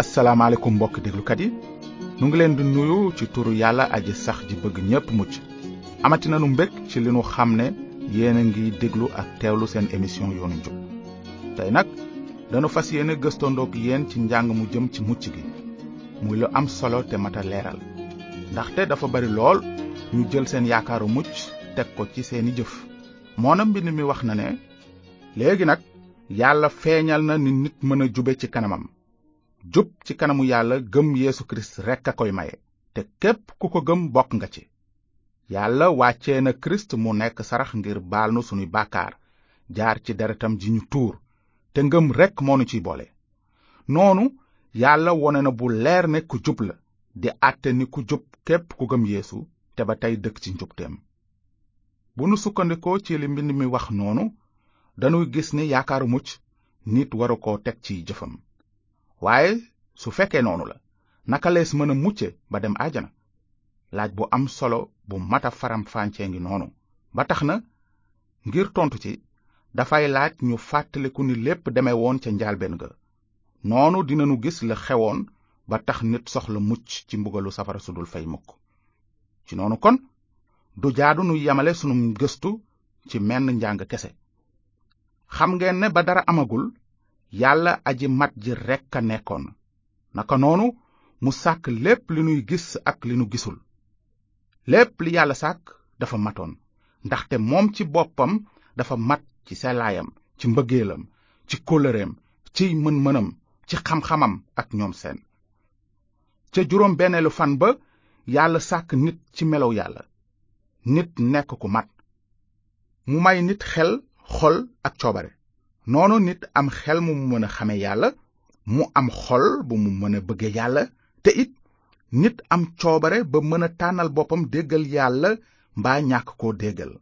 asalaamaaleykum mbokk déglukat yi nu ngi leen di nuyu ci turu yàlla aji sax ji bëgg ñépp mucc amati nanu mbég ci li nu xam ne yéen a ngi déglu ak teewlu seen émission yoonu njub tey nag danu fas yéene gëstandoog yéen ci njàng mu jëm ci mucc gi muy lu am solo te mat a leeral ndaxte dafa bari lool ñu jël seen yaakaaru mucc teg ko ci seeni jëf moona mbind mi wax na ne léegi nag yàlla feeñal na ni nit mën a jube ci kanamam jub ci kanamu yàlla gëm Yeesu Kirist rekk a koy maye te képp ku ko gëm bokk nga ci yàlla wàcce na Kirist mu nekk sarax ngir baal nu sunuy bàkkaar jaar ci deretam ji ñu tuur te ngëm rekk moo nu ciy boole noonu yàlla wone na bu leer ne ku jub la di àtte ni ku jub képp ku gëm yéesu te ba tey dëkk ci njubteem bu nu sukkandikoo ci li mbind mi wax noonu dañuy gis ni yaakaaru mucc nit waru koo teg ci jëfam waaye su fekkee noonu la naka lees mën a mucce ba dem àjjana laaj bu am solo bu mata faram fàncee ngi noonu ba tax na ngir tontu ci dafay laaj ñu fàttaliku ni lépp deme woon ca njaalbeen ga noonu dinanu gis la xewoon ba tax nit soxla mucc ci mbugalu safara su dul fay mukk ci noonu kon du jaadu nu yemale sunu gëstu ci menn njàng kese xam ngeen ne ba dara amagul yàlla aji mat ji rekk a nekkoon naka noonu mu sàkk lépp li nuy gis ak li nu gisul lépp li yàlla sàkk dafa matoon ndaxte moom ci boppam dafa mat ci sellaayam ci mbëggeelam ci kóllëreem ci mën-mënam ci xam-xamam ak ñoom seen ca juróom benneelu fan ba yàlla sàkk nit ci melow yàlla nit nekk ku mat mu may nit xel xol ak coobare noonu nit am xel mu mën a xame yàlla mu am xol bu mu mën a bëgge yàlla te it nit am coobare ba mën a tànnal boppam déggal yàlla mbaa ñàkk koo déggal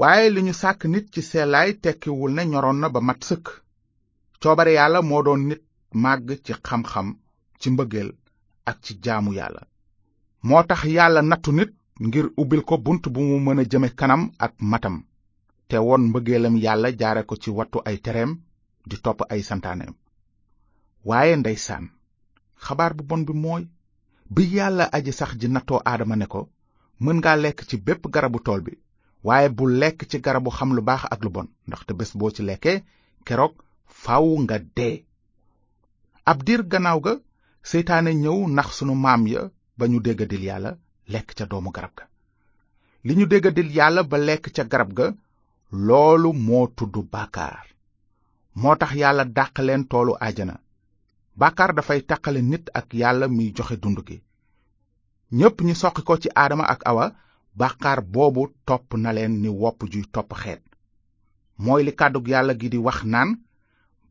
waaye li ñu sàkk nit ci seelaay tekkiwul ne ñoroon na ba mat sëkk coobare yàlla moo doon nit màgg ci xam-xam ci mbëggeel ak ci jaamu yàlla moo tax yàlla nattu nit ngir ubbil ko bunt bu mu mën a jëme kanam ak matam te won mbëggeelam yàlla jaare ko ci wattu ay tereem di topp ay santaaneem waaye ndeysaan xabaar bu bon bi mooy bi yàlla aji sax ji nattoo aadama ne ko mën ngaa lekk ci bépp garabu tool bi waaye bu lekk ci garabu xam lu baax ak lu bon ndaxte bés boo ci lekkee keroog faw nga dee ab diir gannaaw ga seytaane ñëw ndax sunu maam ya ba ñu déggadil yàlla lekk ca doomu garab ga li ñu déggadil yàlla ba lekk ca garab ga loolu moo tudd bàkkaar moo tax yàlla dàq leen toolu ajana bàkkaar dafay taqale nit ak yàlla miy joxe dund gi ñépp ñi soqi ko ci aadama ak awa bàkkaar boobu topp na leen ni wopp juy topp xeet mooy li kàddug yàlla gi di wax naan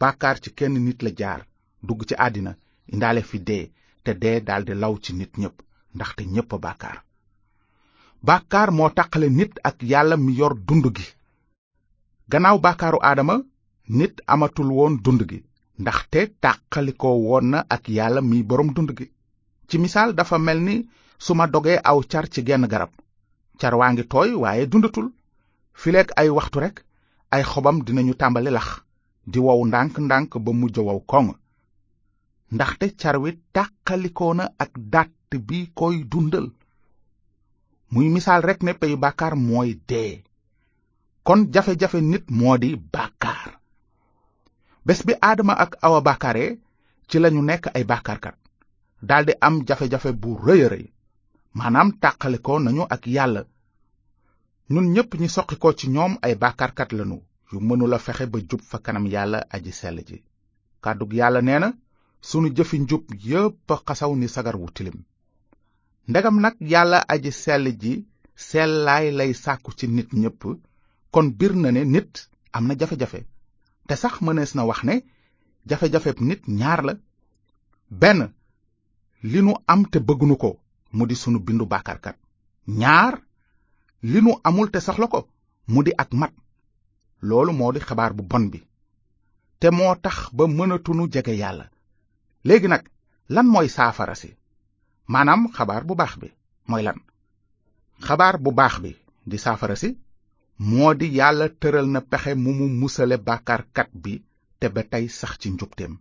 bàkkaar ci kenn nit la jaar dugg ci àddina indaale fi dee te dee daldi law ci nit ñépp ndaxte ñépp a bàkkaar bàkkaar moo taqale nit ak yàlla mi yor dund gi gannaaw bàkkaaru aadama nit amatul woon dund gi ndaxte tàqalikoo woon na ak yàlla mi boroom dund gi ci misaal dafa mel ni su ma dogee aw car ci genn garab car waa ngi tooy waaye dundatul fileek ay waxtu rekk ay xobam dinañu tàmbali lax di wow ndànk-ndànk ba mujj wow koŋ ndaxte car wi tàqalikoo na ak dàtt bi koy dundal muy misaal rekk ne peyu bàkkaar mooy dee kon jafe-jafe nit moo di bàkkaar bés bi aadama ak awa bàkkaare ci lañu nekk ay bàkkaarkat daldi am jafe-jafe bu rëy a rëy maanaam tàqalikoo nañu ak yàlla nun ñépp ñi soqi ko ci ñoom ay bàkkaarkat lanu yu mënula fexe ba jub fa kanam yàlla aji sell ji kàddug yàlla nee na sunu jëfi njub yépp a xasaw ni sagar wu tilim ndegam nag yàlla aji sell ji sellaay lay sàkku ci nit ñépp kon bir na ne nit am na jafe-jafe te sax mënees na wax ne jafe-jafeb nit ñaar la benn li nu am te bëggunu ko mu di sunu bindu bàkkaarkat ñaar li nu amul te soxla ko mu di ak mat loolu moo di xabaar bu bon bi te moo tax ba mënatunu jege yàlla léegi nag lan mooy saafara si maanaam xabaar bu baax bi mooy lan xabaar bu baax bi di saafara si moo di yàlla tëral na pexe mu mu musale bàkkaarkat bi te ba tey sax ci njubteem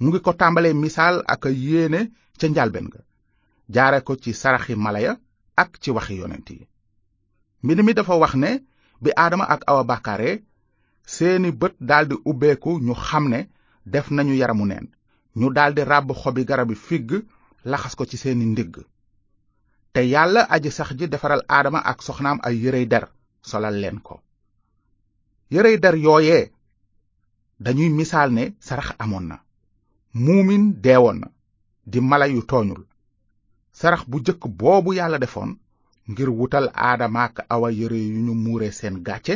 mu ngi ko tàmbalee misaal ak yéene ca njalbeen ga jaare ko ci saraxi mala ya ak ci waxi yonent yi mbind mi dafa wax ne bi aadama ak awa bàkkaare seeni bët daldi ubbeeku ñu xam ne def nañu yaramu neen ñu daldi ràbb xobi garabi figg laxas ko ci seeni ndigg te yàlla aji sax ji defaral aadama ak soxnaam ay yërey der solal leen ko yërey der yooyee dañuy misaal ne sarax amoon na muumin deewoon na di mala yu tooñul sarax bu jëkk boobu yàlla defoon ngir wutal aadama ak awa yére yu ñu muure seen gàcce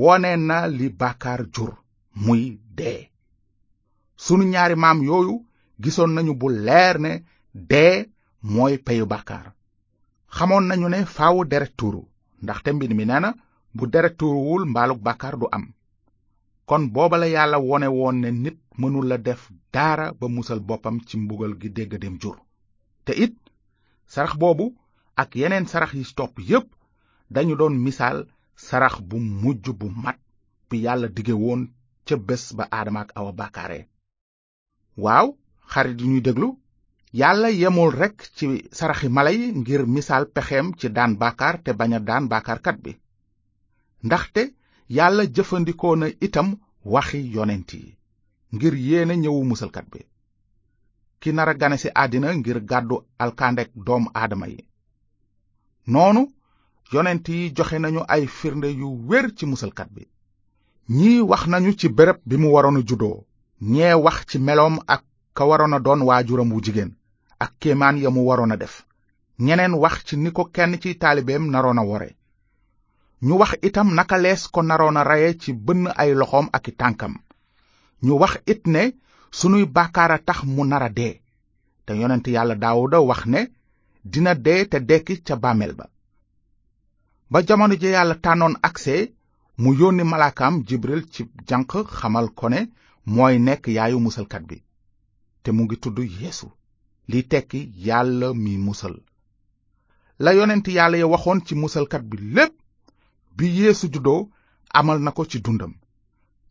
wone na li bàkkaar jur muy dee sunu ñaari maam yooyu gisoon nañu bu leer ne dee mooy peyu bàkkaar xamoon nañu ne faawu deret tuuru ndaxte mbind mi nee na bu deret tuuruwul mbaalug bàkkaar du am kon booba la yàlla wone woon ne nit mënul la def daara ba musal boppam ci mbugal gi dégg dem jur te it sarax boobu ak yeneen sarax yi topp yépp dañu doon misaal sarax bu mujj bu mat bi yàlla dige woon ca bés ba aadama ak awa bàkkaare waaw xarit yu ñuy déglu yàlla yemul rekk ci saraxi mala yi ngir misaal pexeem ci daan baakaar te bañ a daan baakaarkat bi ndaxte yàlla jëfandikoo na itam waxi yonent yi ngir yéene ñëwu musalkat bi ki nar a gane ci àddina ngir gàddu alkandek doom aadama yi noonu yonent yi joxe nañu ay firnde yu wér ci musalkat bi ñii wax nañu ci béréb bi mu waroon a juddoo ñee wax ci meloom ak ka waroon a doon waajuram wu jigéen ak kéemaan ya mu waroon a def ñeneen wax ci ni ko kenn ci taalibeem naroon a wore ñu wax itam naka lees ko naroon a reye ci bënn ay loxoom ak i tànkam ñu wax it ne sunuy bàkkaar a tax mu nar a dee te yonent yàlla daawuda wax ne dina dee te dekki ca bàmmeel ba ba jamono ji yàlla tànnoon agsee mu yónni malaakaam jibril ci janq xamal ko ne mooy nekk yaayu musalkat bi te mu ngi tudd yeesu li tekki yàlla mi musal la yonent yàlla ya waxoon ci musalkat bi lépp bi yeesu juddoo amal na ko ci dundam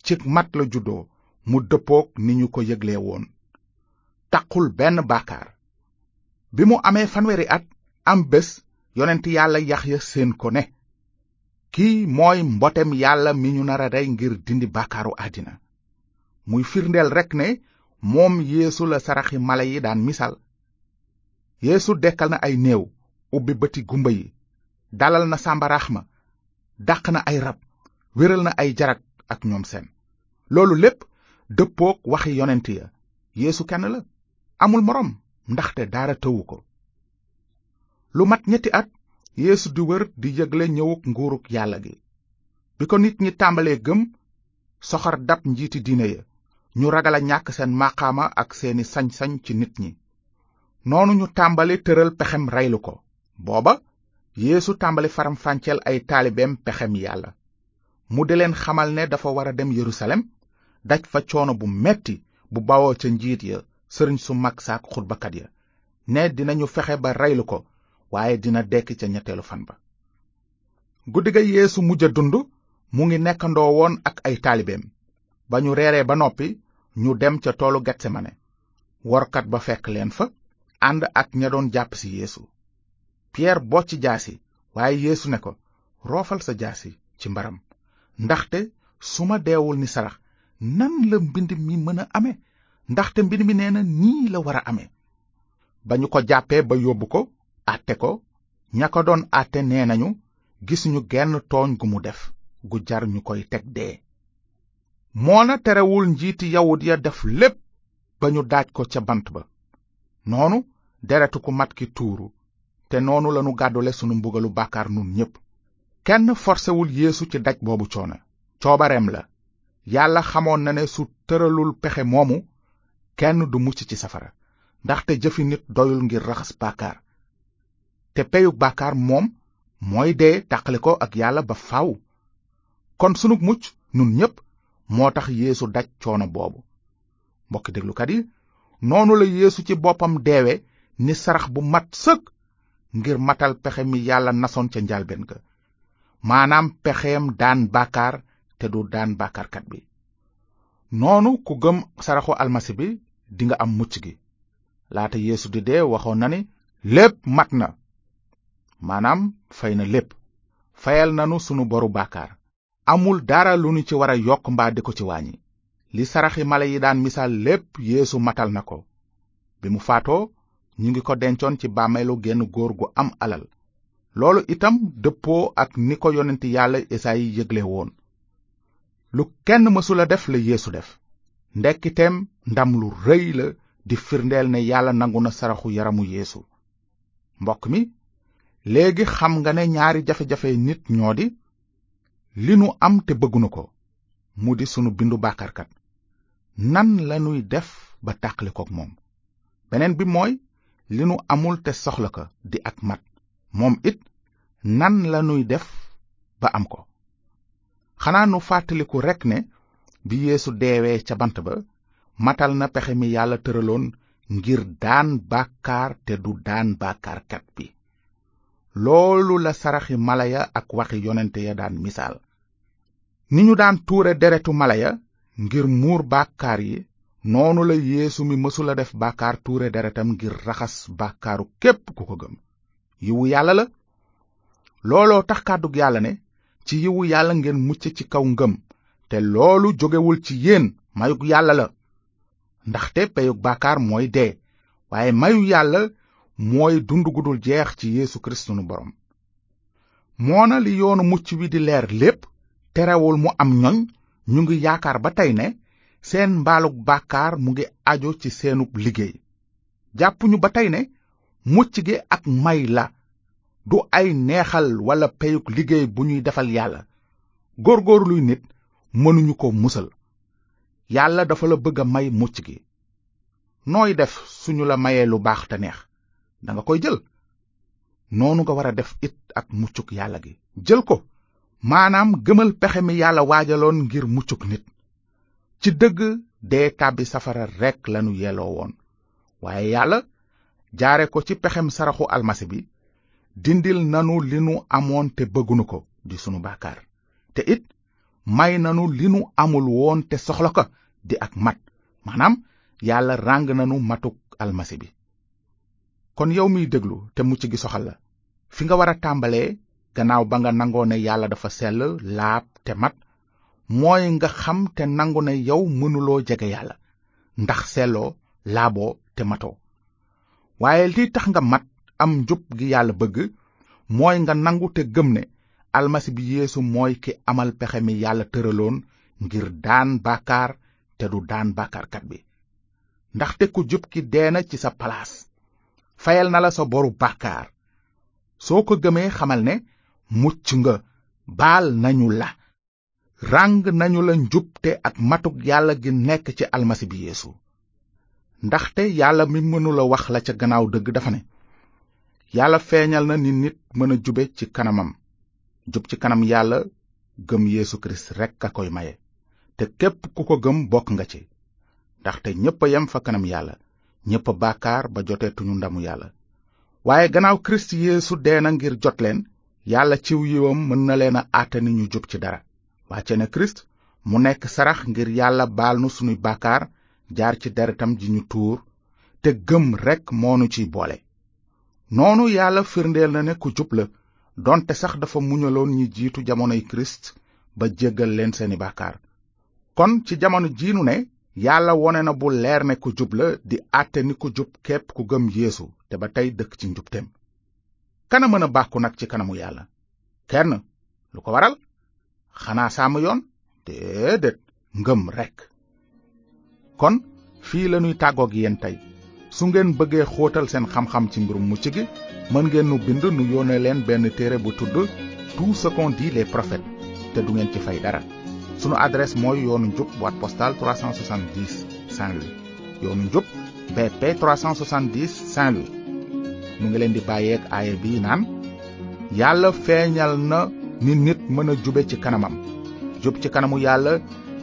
ci mat la juddoo mu dëppook ni ñu ko yëglee woon taqul benn baakaar bi mu amee fanweeri at am bés yonent yàlla yaxya séen ko ne kii mooy mbotem yàlla mi ñu nar a rey ngir dindi bàkkaaru àddina muy firndeel rekk ne moom yeesu la saraxi mala yi daan misaal yeesu dekkal na ay néew ubbi bëti gumba yi dalal na sàmbaraax ma dàq na ay rab wéral na ay jarag ak ñoom seen loolu lépp dëppook waxi yonent ya yéesu kenn la amul moroom ndaxte dara tëwu ko lu mat ñetti at yéesu di wër di yëgle ñëwuk nguuruk yàlla gi bi ko nit ñi tàmbalee gëm soxor dab njiiti diine ya ñu ragal a ñàkk seen maqaama ak seeni sañ-sañ ci nit ñi noonu ñu tàmbali tëral pexem reylu ko booba yéesu tàmbali faram fànceel ay taalibeem pexem yàlla mu di leen xamal ne dafa war a dem yerusalem daj fa coono bu metti bu bawoo ca njiit ya sëriñ su mag saak xutbakat ya ne dinañu fexe ba reylu ko waaye dina dekk ca ñetteelu fan ba guddi ga yeesu mujj a dund mu ngi nekkandoo woon ak ay taalibeem ba ñu reeree ba noppi ñu dem ca toolu getsemane workat ba fekk leen fa ànd ak ña doon jàpp ci yeesu piyeer bocc jaasi waaye yeesu ne ko roofal sa jaasi ci mbaram ndaxte su ma deewul ni sarax nan la mbind mi mën a ame ndaxte mbind mi nee na nii la war a ame ba ñu ko jàppee ba yóbbu ko àtte ko ña ko doon àtte nee nañu gisuñu genn tooñ gu mu def gu jar ñu koy teg dee moona terewul njiiti yawut ya def lépp ba ñu daaj ko ca bant ba noonu deretu ku mat ki tuuru te noonu lanu gàddule sunu mbugalu bàkkaar nun ñépp kenn forsewul yéesu ci daj boobu coono coobareem la yàlla xamoon na ne su tëralul pexe moomu kenn du mucc ci safara ndaxte jëfi nit doyul ngir raxas bàkkaar te peyu bàkkaar moom mooy dee tàqale ko ak yàlla ba faw kon sunu mucc nun ñépp moo tax yéesu daj coono boobu mbokk déglukat yi noonu la yéesu ci boppam deewe ni sarax bu mat sëkk ngir matal pexe mi yàlla nasoon ca njalbeen ga maanaam pexeem daan bàkkaar te du daan bàkkaarkat bi noonu ku gëm saraxu almasi bi dinga am mucc gi laata yéesu di dee waxoon na ni lépp mat na maanaam fay na lépp fayal nanu sunu boru bàkkaar amul dara lu nu ci war a yokk mbaa di ko ci wàññi li saraxi mala yi daan misaal lépp yéesu matal na ko bi mu faatoo ñu ngi ko dencoon ci bàmmeelu genn góor gu am alal loolu itam dëppoo ak ni ko yonent yàlla esayi yëgle woon lu kenn mësula def la yéesu def ndekkiteem ndam lu rëy la di firndeel ne yàlla nangu na saraxu yaramu yéesu mbokk mi léegi xam nga ne ñaari jafe-jafe nit ñoo di li nu am te bëggunu ko mu di sunu bindu bàkkaarkat nan lanuy def ba tàqali kook moom beneen bi mooy li nu amul te soxla ko di ak mat moom it nan lanuy def ba am ko xanaa nu fàttaliku rekk ne bi yéesu deewee ca bant ba matal na pexe mi yàlla tëraloon ngir daan bàkkaar te du daan bàkkaarkat bi loolu la saraxi mala ya ak waxi yonente ya daan misaal ni ñu daan tuure deretu mala ya ngir muur bàkkaar yi noonu la yeesu mi mësula def bàkkaar tuure deretam ngir raxas bàkkaaru képp ku ko gëm yiwu yàlla la looloo tax kàddug yàlla ne ci yiwu yàlla ngeen mucc ci kaw ngëm te loolu jógewul ci yéen mayug yàlla la ndaxte peyug bàkkaar mooy dee waaye mayu yàlla mooy dund gu dul jeex ci Yeesu Kirist sunu borom moona li yoonu mucc wi di leer lépp terewul mu am ñoñ ñu ngi yaakaar ba tey ne seen mbaalug bàkkaar mu ngi ajo ci seenub liggéey jàppuñu ba tey ne mucc gi ak may la du ay neexal walla peyug liggéey bu ñuy defal yàlla góorgóorluy nit mënuñu ko musal yàlla dafa la bëgg a may mucc gi nooy def suñu la mayee lu baax te neex danga koy jël noonu nga war a def it ak muccug yàlla gi jël ko maanaam gëmal pexe mi yàlla waajaloon ngir muccug nit ci dëgg dee tàbbi safara rekk lanu yelloo woon waaye yàlla jaare ko ci pexem saraxu almasi bi dindil nanu li nu amoon te bëggunu ko di sunu bàkkaar te it may nanu li nu amul woon te soxla ko di ak mat maanaam yàlla ràng nanu matuk almasi bi kon yow miy déglu te mucc gi soxal la fi nga war a tàmbalee gannaaw ba nga nangoo ne yàlla dafa sell laab te mat mooy nga xam te nangu ne yow mënuloo jege yàlla ndax selloo laaboo te matoo waaye li tax nga mat am njub gi yàlla bëgg mooy nga nangu te gëm ne almasi bi yeesu mooy ki amal pexe mi yàlla tëraloon ngir daan bàkkaar te du daan bàkkaarkat bi ndaxte ku jub ki dee na ci sa palaas fayal na la sa boru bàkkaar soo ko gëmee xamal ne mucc nga baal nañu la ràng nañu la njubte ak matuk yàlla gi nekk ci almasi bi yeesu ndaxte yàlla mi mënula wax la ca gannaaw dëgg dafa ne yàlla feeñal na ni nit mën a jube ci kanamam jub ci kanam yàlla gëm yeesu kirist rekk a koy maye te képp ku ko gëm bokk nga ci ndaxte ñépp a yem fa kanam yàlla ñépp a bàkkaar ba joteetuñu ndamu yàlla waaye gannaaw kirist yeesu dee na ngir jot leen yàlla ciw yiwam mën na leen a àtte ni ñu jub ci dara wàcce na kirist mu nekk sarax ngir yàlla baal nu sunuy bàkkaar jaar ci deretam ji ñu tuur te gëm rekk moonu ciy boole noonu yàlla firndeel na ne ku jub la donte sax dafa muñaloon ñi jiitu jamonoy kirist ba jéggal leen seeni bàkkaar kon ci jamono jii nu ne yàlla wone na bu leer ne ku jub la di àtte ni ku jub képp ku gëm yéesu te ba tey dëkk ci njubteem kana mën a bàkku nag ci kanamu yàlla kenn lu ko waral xanaa sàmm yoon déedéet ngëm rekk kon fii lañuy tàggoog yéen tey su ngeen bëggee xóotal seen xam-xam ci mbirum mucc gi mën ngeen nu bind nu yónnee leen benn téere bu tudd tout ce qu'ont dit les prophètes te du ngeen ci fay dara sunu adresse mooy yoonu njub boîte postale 370 Saint-Louis yoonu njub BP 370 Saint-Louis mu ngi leen di bàyyeek aaye bii naan yàlla feeñal na ni nit mën a jube ci kanamam jub ci kanamu yàlla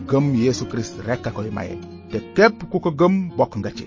gëm Yeesu Kirist rekk a koy maye te képp ku ko gëm bokk nga ci